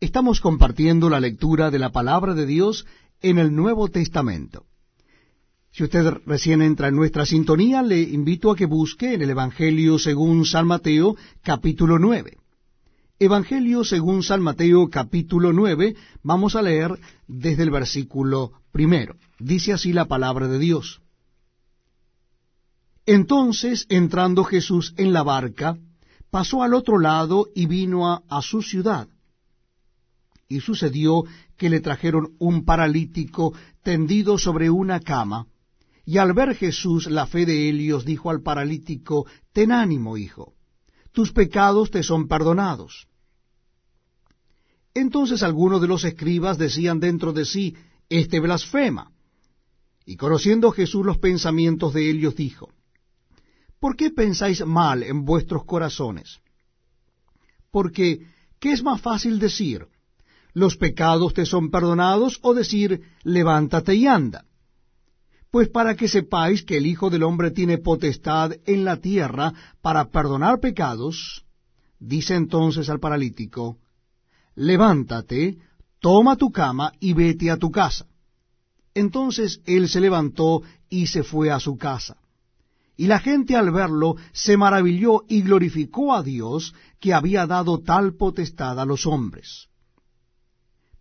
Estamos compartiendo la lectura de la palabra de Dios en el Nuevo Testamento. Si usted recién entra en nuestra sintonía, le invito a que busque en el Evangelio según San Mateo, capítulo 9. Evangelio según San Mateo, capítulo 9, vamos a leer desde el versículo primero. Dice así la palabra de Dios. Entonces, entrando Jesús en la barca, pasó al otro lado y vino a, a su ciudad y sucedió que le trajeron un paralítico tendido sobre una cama, y al ver Jesús la fe de Helios dijo al paralítico, Ten ánimo, hijo, tus pecados te son perdonados. Entonces algunos de los escribas decían dentro de sí, Este blasfema. Y conociendo Jesús los pensamientos de Helios dijo, ¿Por qué pensáis mal en vuestros corazones? Porque, ¿qué es más fácil decir? Los pecados te son perdonados, o decir, levántate y anda. Pues para que sepáis que el Hijo del Hombre tiene potestad en la tierra para perdonar pecados, dice entonces al paralítico, levántate, toma tu cama y vete a tu casa. Entonces él se levantó y se fue a su casa. Y la gente al verlo se maravilló y glorificó a Dios que había dado tal potestad a los hombres.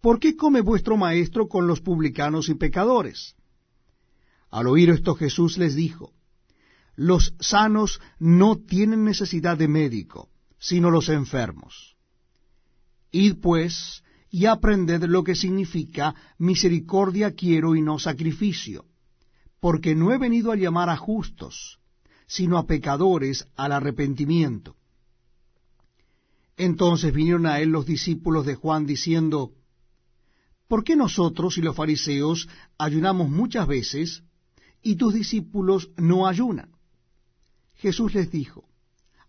¿por qué come vuestro maestro con los publicanos y pecadores? Al oír esto Jesús les dijo, los sanos no tienen necesidad de médico, sino los enfermos. Id pues y aprended lo que significa misericordia quiero y no sacrificio, porque no he venido a llamar a justos, sino a pecadores al arrepentimiento. Entonces vinieron a él los discípulos de Juan diciendo, ¿por qué nosotros y los fariseos ayunamos muchas veces y tus discípulos no ayunan? Jesús les dijo,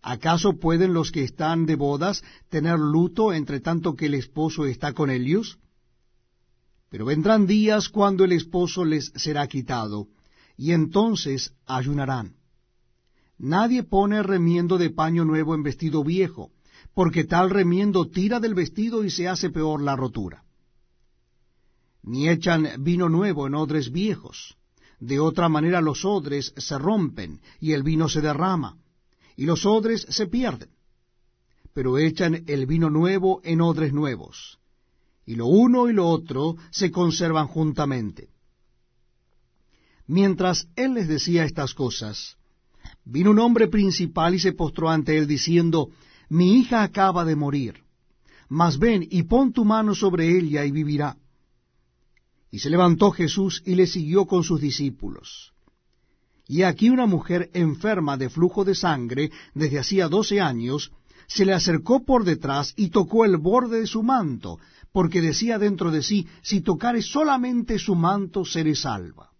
¿acaso pueden los que están de bodas tener luto entre tanto que el esposo está con ellos? Pero vendrán días cuando el esposo les será quitado, y entonces ayunarán. Nadie pone remiendo de paño nuevo en vestido viejo, porque tal remiendo tira del vestido y se hace peor la rotura ni echan vino nuevo en odres viejos. De otra manera los odres se rompen y el vino se derrama, y los odres se pierden. Pero echan el vino nuevo en odres nuevos, y lo uno y lo otro se conservan juntamente. Mientras él les decía estas cosas, vino un hombre principal y se postró ante él diciendo, Mi hija acaba de morir, mas ven y pon tu mano sobre ella y vivirá. Se levantó Jesús y le siguió con sus discípulos. Y aquí una mujer enferma de flujo de sangre desde hacía doce años, se le acercó por detrás y tocó el borde de su manto, porque decía dentro de sí, si tocare solamente su manto, seré salva.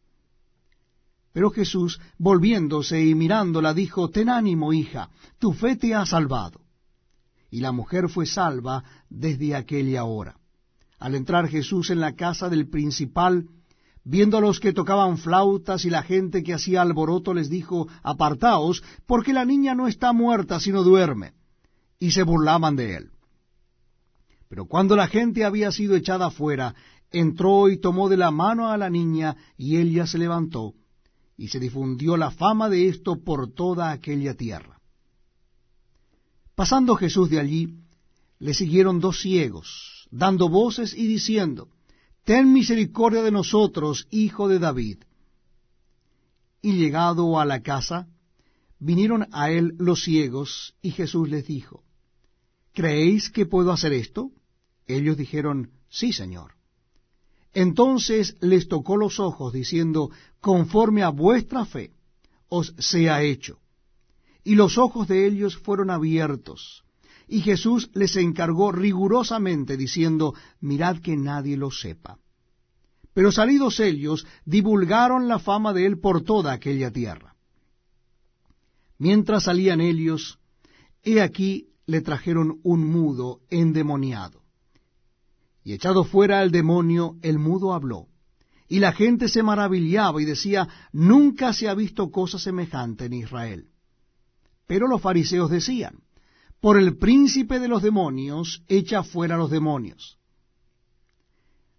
Pero Jesús, volviéndose y mirándola, dijo, Ten ánimo, hija, tu fe te ha salvado. Y la mujer fue salva desde aquella hora. Al entrar Jesús en la casa del principal, viendo a los que tocaban flautas y la gente que hacía alboroto, les dijo, Apartaos, porque la niña no está muerta, sino duerme. Y se burlaban de él. Pero cuando la gente había sido echada fuera, entró y tomó de la mano a la niña, y ella se levantó, y se difundió la fama de esto por toda aquella tierra. Pasando Jesús de allí, le siguieron dos ciegos, dando voces y diciendo, Ten misericordia de nosotros, hijo de David. Y llegado a la casa, vinieron a él los ciegos, y Jesús les dijo, ¿Creéis que puedo hacer esto? Ellos dijeron, Sí, Señor. Entonces les tocó los ojos, diciendo, Conforme a vuestra fe os sea hecho. Y los ojos de ellos fueron abiertos, Y Jesús les encargó rigurosamente, diciendo, mirad que nadie lo sepa. Pero salidos ellos, divulgaron la fama de él por toda aquella tierra. Mientras salían ellos, he aquí le trajeron un mudo endemoniado. Y echado fuera el demonio, el mudo habló. Y la gente se maravillaba y decía, nunca se ha visto cosa semejante en Israel. Pero los fariseos decían, por el príncipe de los demonios, echa fuera los demonios.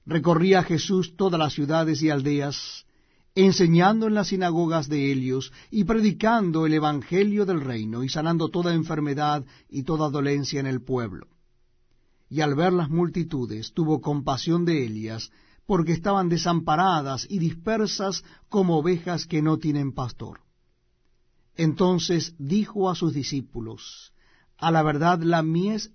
Recorría Jesús todas las ciudades y aldeas, enseñando en las sinagogas de ellos y predicando el Evangelio del reino y sanando toda enfermedad y toda dolencia en el pueblo. Y al ver las multitudes tuvo compasión de ellas, porque estaban desamparadas y dispersas como ovejas que no tienen pastor. Entonces dijo a sus discípulos, A la verdad la mies es